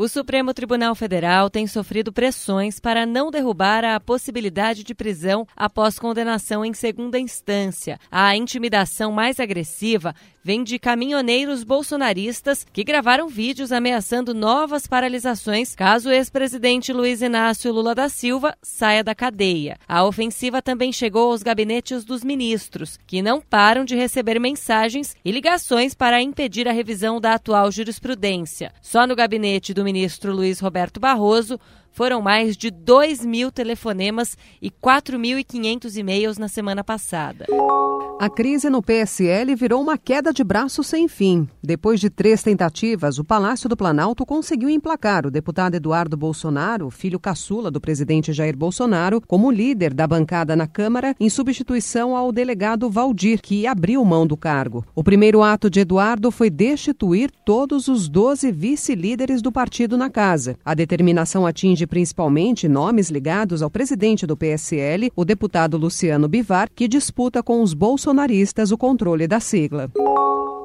O Supremo Tribunal Federal tem sofrido pressões para não derrubar a possibilidade de prisão após condenação em segunda instância. A intimidação mais agressiva vem de caminhoneiros bolsonaristas que gravaram vídeos ameaçando novas paralisações caso o ex-presidente Luiz Inácio Lula da Silva saia da cadeia. A ofensiva também chegou aos gabinetes dos ministros, que não param de receber mensagens e ligações para impedir a revisão da atual jurisprudência. Só no gabinete do ministro Luiz Roberto Barroso foram mais de 2 mil telefonemas e 4.500 e-mails na semana passada. A crise no PSL virou uma queda de braço sem fim. Depois de três tentativas, o Palácio do Planalto conseguiu emplacar o deputado Eduardo Bolsonaro, filho caçula do presidente Jair Bolsonaro, como líder da bancada na Câmara, em substituição ao delegado Valdir, que abriu mão do cargo. O primeiro ato de Eduardo foi destituir todos os 12 vice-líderes do partido na casa. A determinação atinge principalmente nomes ligados ao presidente do PSL, o deputado Luciano Bivar, que disputa com os bolsonaristas o controle da sigla.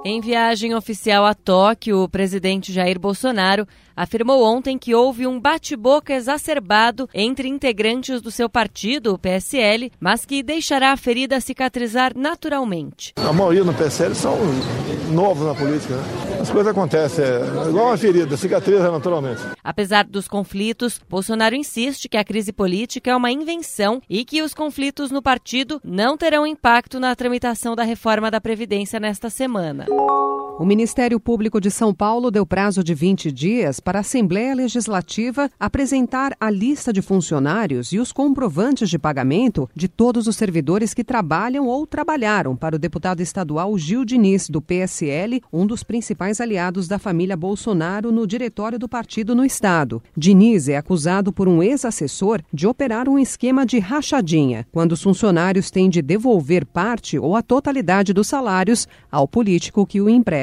Em viagem oficial a Tóquio, o presidente Jair Bolsonaro afirmou ontem que houve um bate-boca exacerbado entre integrantes do seu partido, o PSL, mas que deixará a ferida cicatrizar naturalmente. A maioria no PSL são novos na política, né? As coisas acontecem, é igual uma ferida, cicatriza naturalmente. Apesar dos conflitos, Bolsonaro insiste que a crise política é uma invenção e que os conflitos no partido não terão impacto na tramitação da reforma da Previdência nesta semana. Música o Ministério Público de São Paulo deu prazo de 20 dias para a Assembleia Legislativa apresentar a lista de funcionários e os comprovantes de pagamento de todos os servidores que trabalham ou trabalharam para o deputado estadual Gil Diniz, do PSL, um dos principais aliados da família Bolsonaro no diretório do partido no estado. Diniz é acusado por um ex-assessor de operar um esquema de rachadinha, quando os funcionários têm de devolver parte ou a totalidade dos salários ao político que o emprega